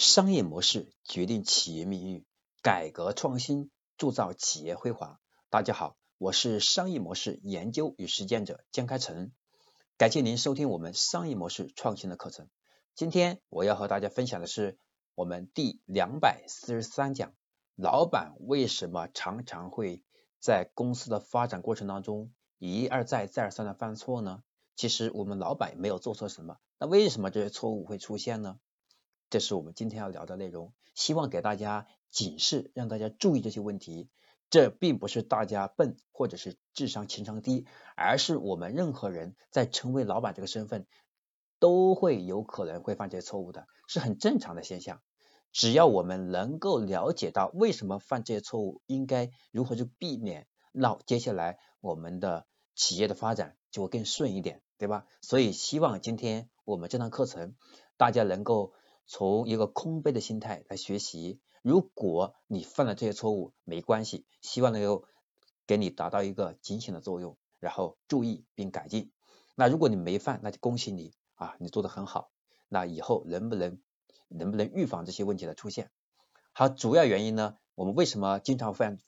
商业模式决定企业命运，改革创新铸造企业辉煌。大家好，我是商业模式研究与实践者江开成，感谢您收听我们商业模式创新的课程。今天我要和大家分享的是我们第两百四十三讲：老板为什么常常会在公司的发展过程当中一而再、再而三的犯错呢？其实我们老板没有做错什么，那为什么这些错误会出现呢？这是我们今天要聊的内容，希望给大家警示，让大家注意这些问题。这并不是大家笨或者是智商情商低，而是我们任何人在成为老板这个身份，都会有可能会犯这些错误的，是很正常的现象。只要我们能够了解到为什么犯这些错误，应该如何去避免，那接下来我们的企业的发展就会更顺一点，对吧？所以希望今天我们这堂课程，大家能够。从一个空杯的心态来学习，如果你犯了这些错误，没关系，希望能够给你达到一个警醒的作用，然后注意并改进。那如果你没犯，那就恭喜你啊，你做的很好。那以后能不能能不能预防这些问题的出现？好，主要原因呢，我们为什么经常犯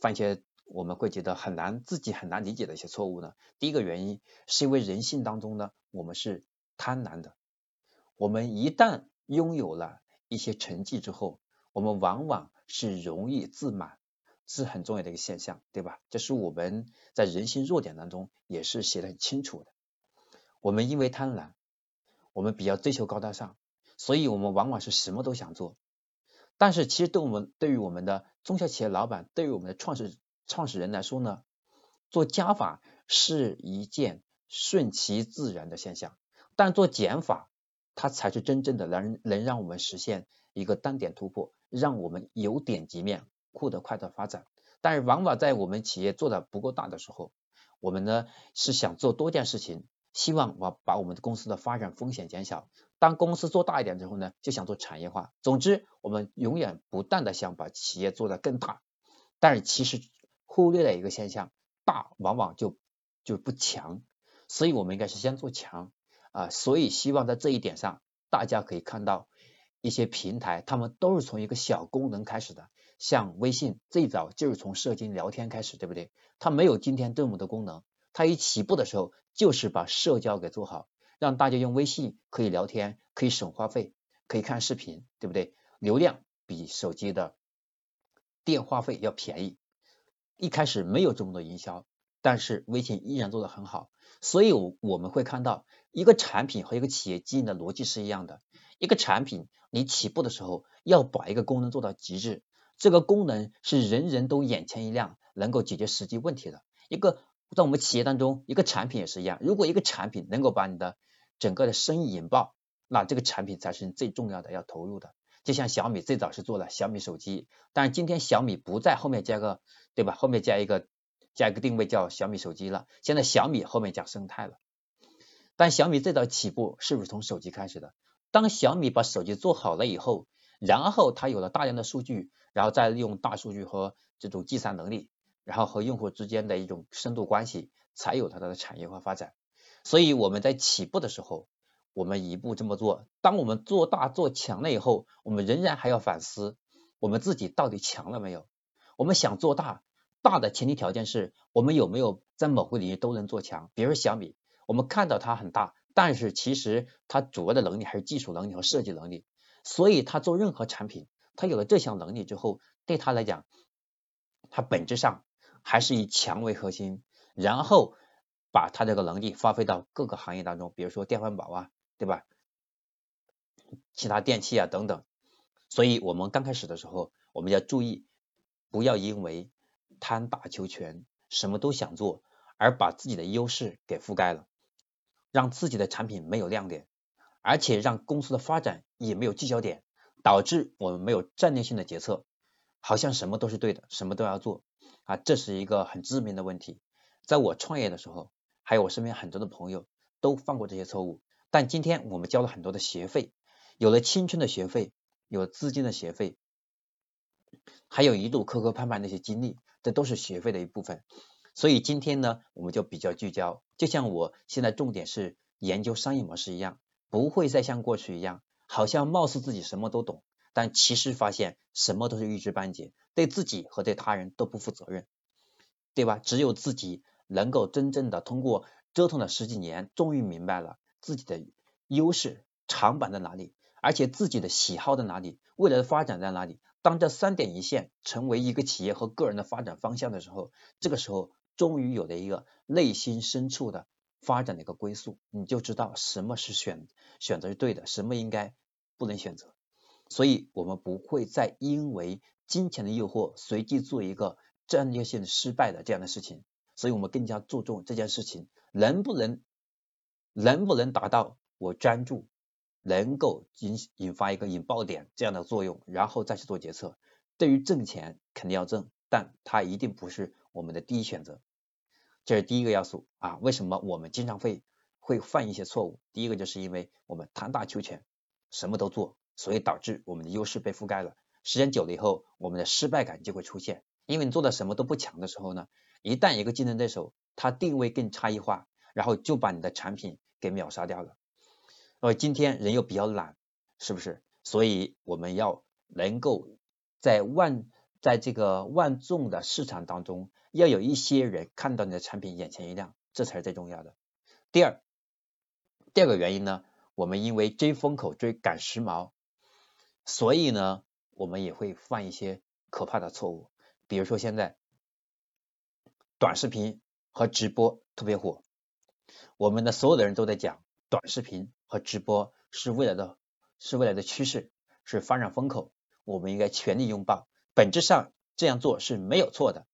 犯一些我们会觉得很难自己很难理解的一些错误呢？第一个原因是因为人性当中呢，我们是贪婪的，我们一旦拥有了一些成绩之后，我们往往是容易自满，是很重要的一个现象，对吧？这是我们在人性弱点当中也是写的很清楚的。我们因为贪婪，我们比较追求高大上，所以我们往往是什么都想做。但是其实对我们对于我们的中小企业老板，对于我们的创始创始人来说呢，做加法是一件顺其自然的现象，但做减法。它才是真正的能能让我们实现一个单点突破，让我们由点及面，获得快的发展。但是往往在我们企业做的不够大的时候，我们呢是想做多件事情，希望把把我们的公司的发展风险减小。当公司做大一点之后呢，就想做产业化。总之，我们永远不断的想把企业做得更大，但是其实忽略了一个现象，大往往就就不强，所以我们应该是先做强。啊，所以希望在这一点上，大家可以看到一些平台，他们都是从一个小功能开始的。像微信最早就是从社交聊天开始，对不对？它没有今天这么多功能，它一起步的时候就是把社交给做好，让大家用微信可以聊天，可以省话费，可以看视频，对不对？流量比手机的电话费要便宜。一开始没有这么多营销，但是微信依然做得很好。所以，我我们会看到。一个产品和一个企业经营的逻辑是一样的。一个产品，你起步的时候要把一个功能做到极致，这个功能是人人都眼前一亮，能够解决实际问题的。一个在我们企业当中，一个产品也是一样。如果一个产品能够把你的整个的生意引爆，那这个产品才是你最重要的要投入的。就像小米最早是做了小米手机，但是今天小米不在后面加个对吧？后面加一个加一个定位叫小米手机了。现在小米后面加生态了。但小米最早起步是不是从手机开始的？当小米把手机做好了以后，然后它有了大量的数据，然后再利用大数据和这种计算能力，然后和用户之间的一种深度关系，才有它的产业化发展。所以我们在起步的时候，我们一步这么做。当我们做大做强了以后，我们仍然还要反思，我们自己到底强了没有？我们想做大，大的前提条件是我们有没有在某个领域都能做强。比如小米。我们看到它很大，但是其实它主要的能力还是技术能力和设计能力。所以它做任何产品，它有了这项能力之后，对它来讲，它本质上还是以强为核心，然后把它这个能力发挥到各个行业当中，比如说电饭煲啊，对吧？其他电器啊等等。所以我们刚开始的时候，我们要注意，不要因为贪大求全，什么都想做，而把自己的优势给覆盖了。让自己的产品没有亮点，而且让公司的发展也没有聚焦点，导致我们没有战略性的决策，好像什么都是对的，什么都要做啊，这是一个很致命的问题。在我创业的时候，还有我身边很多的朋友都犯过这些错误。但今天我们交了很多的学费，有了青春的学费，有资金的学费，还有一度磕磕绊绊那些经历，这都是学费的一部分。所以今天呢，我们就比较聚焦，就像我现在重点是研究商业模式一样，不会再像过去一样好像貌似自己什么都懂，但其实发现什么都是一知半解，对自己和对他人都不负责任，对吧？只有自己能够真正的通过折腾了十几年，终于明白了自己的优势长板在哪里，而且自己的喜好在哪里，未来的发展在哪里。当这三点一线成为一个企业和个人的发展方向的时候，这个时候终于有了一个内心深处的发展的一个归宿，你就知道什么是选选择是对的，什么应该不能选择。所以，我们不会再因为金钱的诱惑随机做一个战略性失败的这样的事情。所以我们更加注重这件事情能不能能不能达到我专注。能够引引发一个引爆点这样的作用，然后再去做决策。对于挣钱肯定要挣，但它一定不是我们的第一选择。这是第一个要素啊。为什么我们经常会会犯一些错误？第一个就是因为我们贪大求全，什么都做，所以导致我们的优势被覆盖了。时间久了以后，我们的失败感就会出现。因为你做的什么都不强的时候呢，一旦一个竞争对手他定位更差异化，然后就把你的产品给秒杀掉了。呃，今天人又比较懒，是不是？所以我们要能够在万在这个万众的市场当中，要有一些人看到你的产品眼前一亮，这才是最重要的。第二，第二个原因呢，我们因为追风口、追赶时髦，所以呢，我们也会犯一些可怕的错误。比如说现在短视频和直播特别火，我们的所有的人都在讲短视频。和直播是未来的，是未来的趋势，是发展风口，我们应该全力拥抱。本质上这样做是没有错的。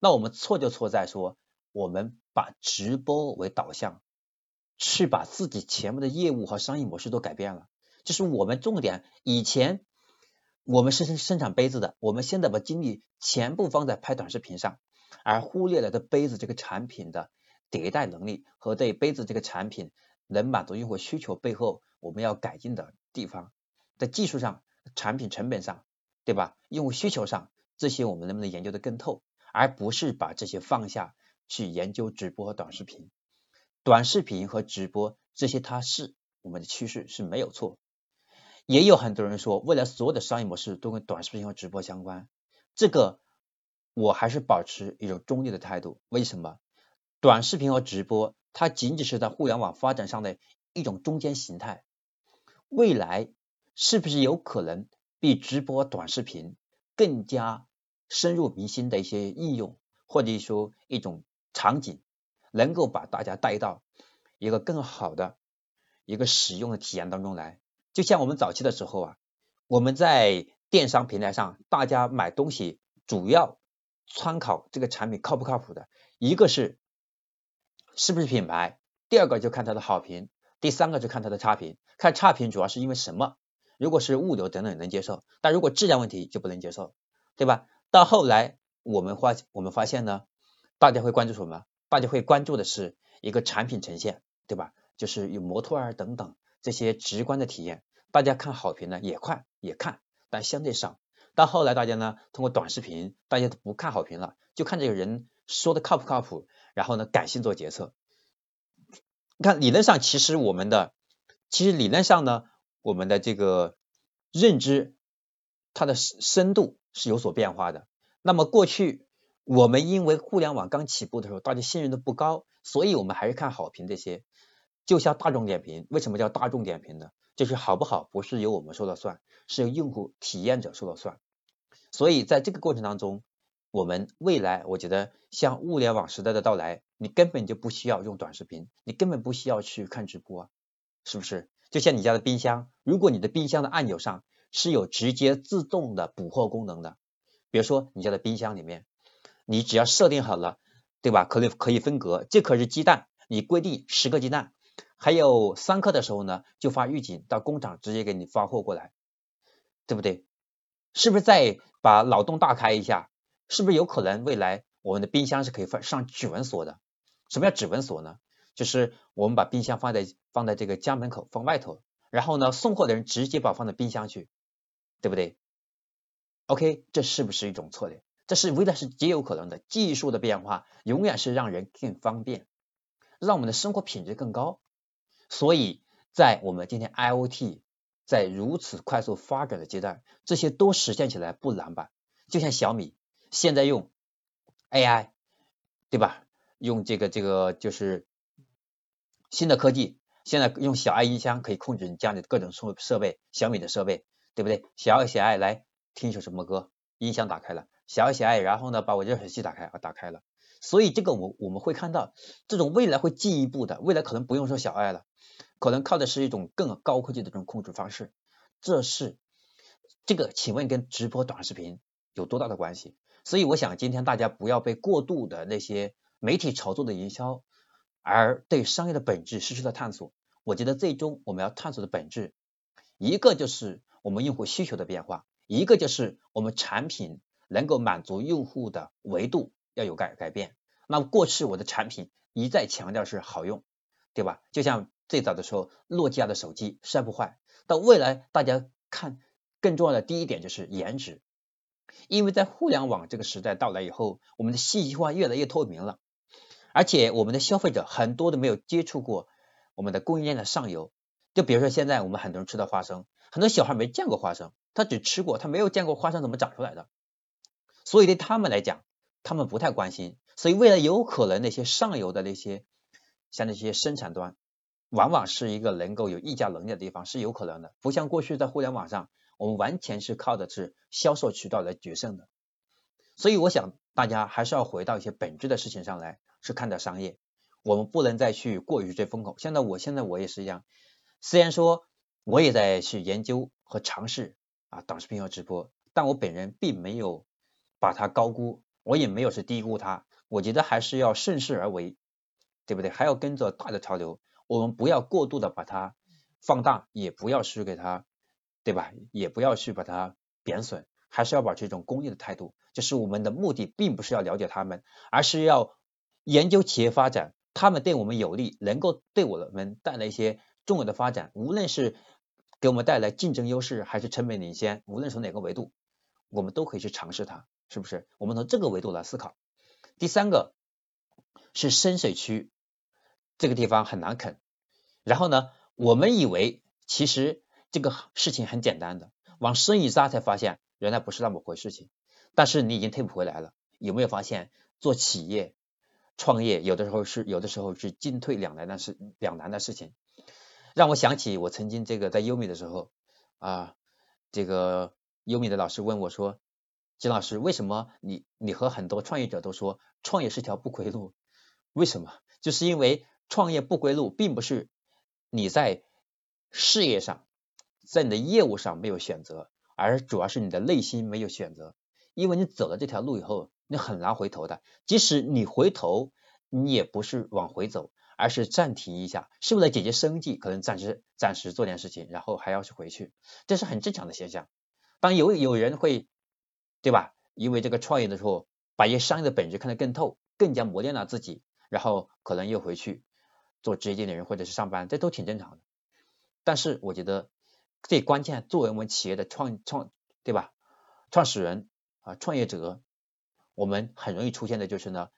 那我们错就错在说，我们把直播为导向，去把自己全部的业务和商业模式都改变了。就是我们重点，以前我们是生生产杯子的，我们现在把精力全部放在拍短视频上，而忽略了对杯子这个产品的迭代能力和对杯子这个产品。能满足用户需求背后，我们要改进的地方，在技术上、产品成本上，对吧？用户需求上，这些我们能不能研究的更透，而不是把这些放下去研究直播和短视频。短视频和直播这些，它是我们的趋势是没有错。也有很多人说，未来所有的商业模式都跟短视频和直播相关，这个我还是保持一种中立的态度。为什么？短视频和直播？它仅仅是在互联网发展上的一种中间形态，未来是不是有可能比直播短视频更加深入民心的一些应用，或者说一种场景，能够把大家带到一个更好的一个使用的体验当中来？就像我们早期的时候啊，我们在电商平台上，大家买东西主要参考这个产品靠不靠谱的，一个是。是不是品牌？第二个就看它的好评，第三个就看它的差评。看差评主要是因为什么？如果是物流等等能接受，但如果质量问题就不能接受，对吧？到后来我们发我们发现呢，大家会关注什么？大家会关注的是一个产品呈现，对吧？就是有模特儿等等这些直观的体验。大家看好评呢也快也看，但相对少。到后来大家呢通过短视频，大家都不看好评了，就看这个人说的靠不靠谱。然后呢，感性做决策。你看，理论上其实我们的，其实理论上呢，我们的这个认知，它的深度是有所变化的。那么过去我们因为互联网刚起步的时候，大家信任度不高，所以我们还是看好评这些。就像大众点评，为什么叫大众点评呢？就是好不好不是由我们说了算，是由用户体验者说了算。所以在这个过程当中。我们未来，我觉得像物联网时代的到来，你根本就不需要用短视频，你根本不需要去看直播，是不是？就像你家的冰箱，如果你的冰箱的按钮上是有直接自动的补货功能的，比如说你家的冰箱里面，你只要设定好了，对吧？可以可以分隔，这可是鸡蛋，你规定十个鸡蛋，还有三克的时候呢，就发预警到工厂直接给你发货过来，对不对？是不是再把脑洞大开一下？是不是有可能未来我们的冰箱是可以放上指纹锁的？什么叫指纹锁呢？就是我们把冰箱放在放在这个家门口放外头，然后呢送货的人直接把放在冰箱去，对不对？OK，这是不是一种策略？这是未来是极有可能的。技术的变化永远是让人更方便，让我们的生活品质更高。所以在我们今天 IOT 在如此快速发展的阶段，这些都实现起来不难吧？就像小米现在用 AI，对吧？用这个这个就是新的科技，现在用小爱音箱可以控制你家里的各种设设备，小米的设备，对不对？小爱小爱来听一首什么歌，音箱打开了，小爱小爱，然后呢把我热水器打开啊，打开了。所以这个我我们会看到，这种未来会进一步的，未来可能不用说小爱了，可能靠的是一种更高科技的这种控制方式。这是这个，请问跟直播短视频有多大的关系？所以我想今天大家不要被过度的那些媒体炒作的营销，而对商业的本质失去了探索。我觉得最终我们要探索的本质，一个就是我们用户需求的变化，一个就是我们产品能够满足用户的维度。要有改改变，那过去我的产品一再强调是好用，对吧？就像最早的时候，诺基亚的手机摔不坏，到未来大家看更重要的第一点就是颜值，因为在互联网这个时代到来以后，我们的信息化越来越透明了，而且我们的消费者很多都没有接触过我们的供应链的上游，就比如说现在我们很多人吃的花生，很多小孩没见过花生，他只吃过，他没有见过花生怎么长出来的，所以对他们来讲。他们不太关心，所以未来有可能那些上游的那些像那些生产端，往往是一个能够有议价能力的地方，是有可能的。不像过去在互联网上，我们完全是靠的是销售渠道来决胜的。所以我想大家还是要回到一些本质的事情上来，是看待商业。我们不能再去过于追风口。现在我现在我也是一样，虽然说我也在去研究和尝试啊短视频和直播，但我本人并没有把它高估。我也没有是低估它，我觉得还是要顺势而为，对不对？还要跟着大的潮流，我们不要过度的把它放大，也不要去给它，对吧？也不要去把它贬损，还是要保持一种公益的态度。就是我们的目的并不是要了解他们，而是要研究企业发展，他们对我们有利，能够对我们带来一些重要的发展，无论是给我们带来竞争优势，还是成本领先，无论从哪个维度，我们都可以去尝试它。是不是？我们从这个维度来思考。第三个是深水区，这个地方很难啃。然后呢，我们以为其实这个事情很简单的，往深一扎才发现原来不是那么回事情。但是你已经退不回来了。有没有发现做企业创业有的时候是有的时候是进退两难的事两难的事情？让我想起我曾经这个在优米的时候啊，这个优米的老师问我说。金老师，为什么你你和很多创业者都说创业是条不归路？为什么？就是因为创业不归路，并不是你在事业上，在你的业务上没有选择，而主要是你的内心没有选择。因为你走了这条路以后，你很难回头的。即使你回头，你也不是往回走，而是暂停一下，是为了解决生计，可能暂时暂时做点事情，然后还要去回去，这是很正常的现象。当有有人会。对吧？因为这个创业的时候，把一些商业的本质看得更透，更加磨练了自己，然后可能又回去做职业经理人或者是上班，这都挺正常的。但是我觉得最关键，作为我们企业的创创，对吧？创始人啊，创业者，我们很容易出现的就是呢，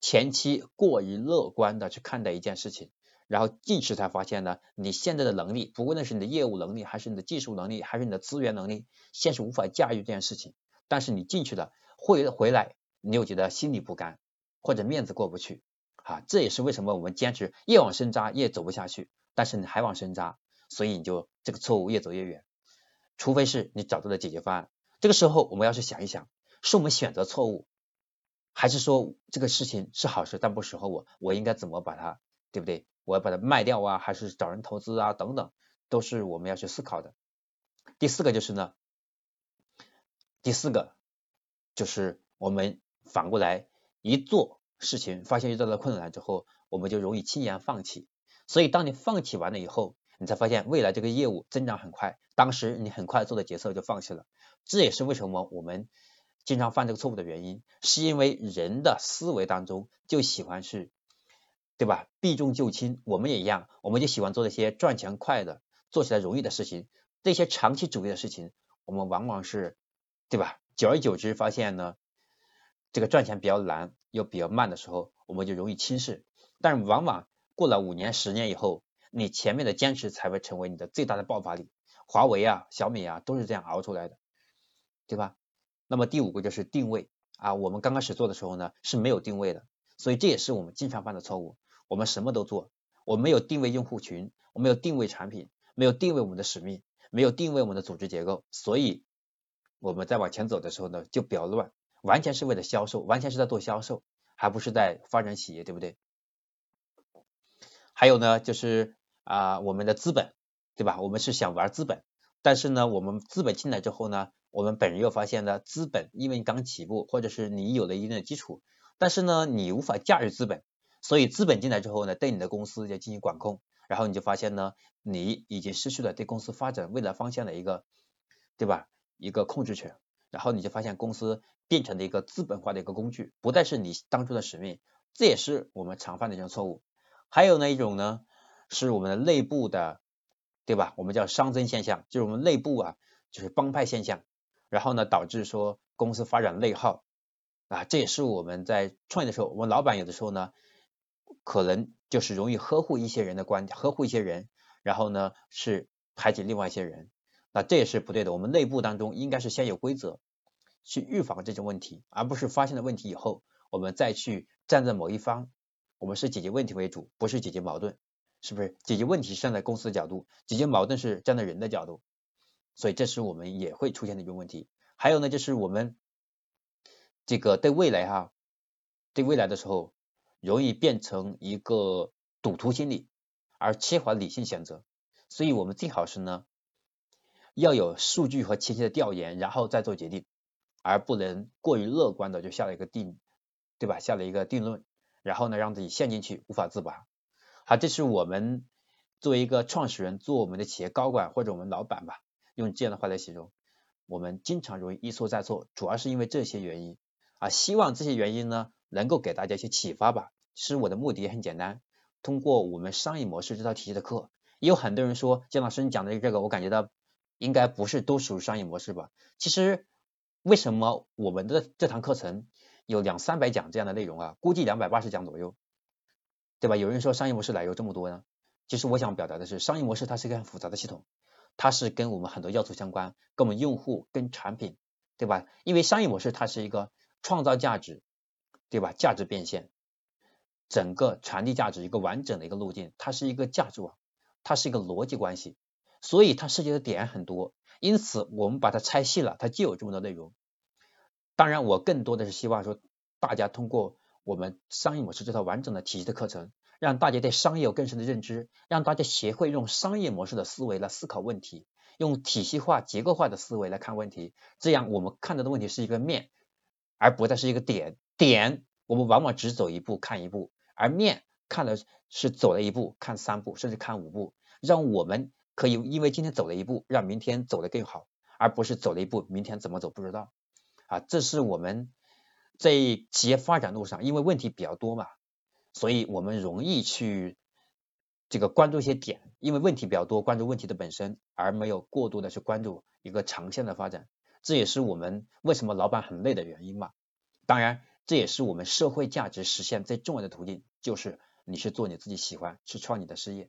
前期过于乐观的去看待一件事情，然后近期才发现呢，你现在的能力，不论是你的业务能力，还是你的技术能力，还是你的资源能力，现是无法驾驭这件事情。但是你进去了，回回来，你又觉得心里不甘，或者面子过不去，啊，这也是为什么我们坚持越往深扎越走不下去，但是你还往深扎，所以你就这个错误越走越远。除非是你找到了解决方案，这个时候我们要去想一想，是我们选择错误，还是说这个事情是好事但不适合我，我应该怎么把它，对不对？我要把它卖掉啊，还是找人投资啊，等等，都是我们要去思考的。第四个就是呢。第四个就是我们反过来一做事情，发现遇到了困难之后，我们就容易轻言放弃。所以当你放弃完了以后，你才发现未来这个业务增长很快，当时你很快做的决策就放弃了。这也是为什么我们经常犯这个错误的原因，是因为人的思维当中就喜欢是，对吧？避重就轻，我们也一样，我们就喜欢做那些赚钱快的、做起来容易的事情。这些长期主义的事情，我们往往是。对吧？久而久之，发现呢，这个赚钱比较难又比较慢的时候，我们就容易轻视。但是往往过了五年、十年以后，你前面的坚持才会成为你的最大的爆发力。华为啊、小米啊都是这样熬出来的，对吧？那么第五个就是定位啊，我们刚开始做的时候呢是没有定位的，所以这也是我们经常犯的错误。我们什么都做，我没有定位用户群，我没有定位产品，没有定位我们的使命，没有定位我们的组织结构，所以我们在往前走的时候呢就比较乱，完全是为了销售，完全是在做销售，还不是在发展企业，对不对？还有呢，就是啊，我们的资本，对吧？我们是想玩资本，但是呢，我们资本进来之后呢，我们本人又发现呢，资本因为你刚起步，或者是你有了一定的基础，但是呢，你无法驾驭资本，所以资本进来之后呢，对你的公司要进行管控，然后你就发现呢，你已经失去了对公司发展未来方向的一个，对吧？一个控制权，然后你就发现公司变成了一个资本化的一个工具，不再是你当初的使命，这也是我们常犯的一种错误。还有那一种呢，是我们的内部的，对吧？我们叫熵增现象，就是我们内部啊，就是帮派现象，然后呢，导致说公司发展内耗啊，这也是我们在创业的时候，我们老板有的时候呢，可能就是容易呵护一些人的观点，呵护一些人，然后呢是排挤另外一些人，那这也是不对的。我们内部当中应该是先有规则，去预防这种问题，而不是发现了问题以后，我们再去站在某一方。我们是解决问题为主，不是解决矛盾，是不是？解决问题是站在公司的角度，解决矛盾是站在人的角度，所以这是我们也会出现的一个问题。还有呢，就是我们这个对未来哈，对未来的时候，容易变成一个赌徒心理，而缺乏理性选择。所以我们最好是呢，要有数据和前期的调研，然后再做决定，而不能过于乐观的就下了一个定，对吧？下了一个定论。然后呢，让自己陷进去无法自拔。好，这是我们作为一个创始人，做我们的企业高管或者我们老板吧，用这样的话来形容，我们经常容易一错再错，主要是因为这些原因啊。希望这些原因呢，能够给大家一些启发吧。其实我的目的也很简单，通过我们商业模式这套体系的课，也有很多人说姜老师你讲的这个，我感觉到应该不是都属于商业模式吧？其实为什么我们的这堂课程？有两三百讲这样的内容啊，估计两百八十讲左右，对吧？有人说商业模式哪有这么多呢？其实我想表达的是，商业模式它是一个很复杂的系统，它是跟我们很多要素相关，跟我们用户、跟产品，对吧？因为商业模式它是一个创造价值，对吧？价值变现，整个传递价值一个完整的一个路径，它是一个价值网，它是一个逻辑关系，所以它涉及的点很多，因此我们把它拆细了，它就有这么多内容。当然，我更多的是希望说，大家通过我们商业模式这套完整的体系的课程，让大家对商业有更深的认知，让大家学会用商业模式的思维来思考问题，用体系化、结构化的思维来看问题。这样，我们看到的问题是一个面，而不再是一个点。点，我们往往只走一步看一步，而面看的是走了一步看三步，甚至看五步。让我们可以因为今天走了一步，让明天走得更好，而不是走了一步，明天怎么走不知道。啊，这是我们在企业发展路上，因为问题比较多嘛，所以我们容易去这个关注一些点，因为问题比较多，关注问题的本身，而没有过多的去关注一个长线的发展。这也是我们为什么老板很累的原因嘛。当然，这也是我们社会价值实现最重要的途径，就是你去做你自己喜欢，去创你的事业。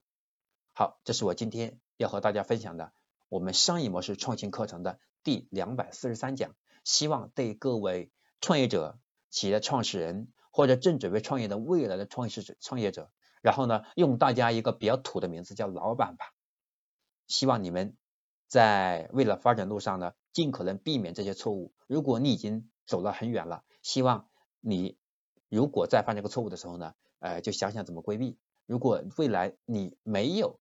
好，这是我今天要和大家分享的我们商业模式创新课程的第两百四十三讲。希望对各位创业者、企业的创始人或者正准备创业的未来的创业者、创业者，然后呢，用大家一个比较土的名字叫老板吧。希望你们在未来发展路上呢，尽可能避免这些错误。如果你已经走了很远了，希望你如果再犯这个错误的时候呢，呃，就想想怎么规避。如果未来你没有，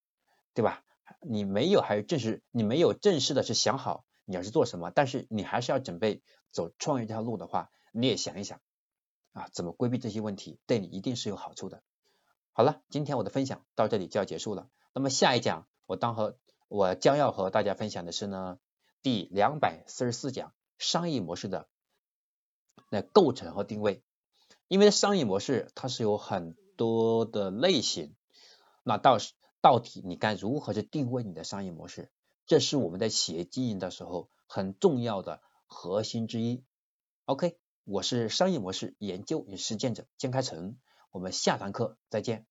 对吧？你没有还有正式，你没有正式的是想好。你要是做什么，但是你还是要准备走创业这条路的话，你也想一想啊，怎么规避这些问题，对你一定是有好处的。好了，今天我的分享到这里就要结束了。那么下一讲我当和我将要和大家分享的是呢，第两百四十四讲商业模式的那构成和定位。因为商业模式它是有很多的类型，那到到底你该如何去定位你的商业模式？这是我们在企业经营的时候很重要的核心之一。OK，我是商业模式研究与实践者江开成，我们下堂课再见。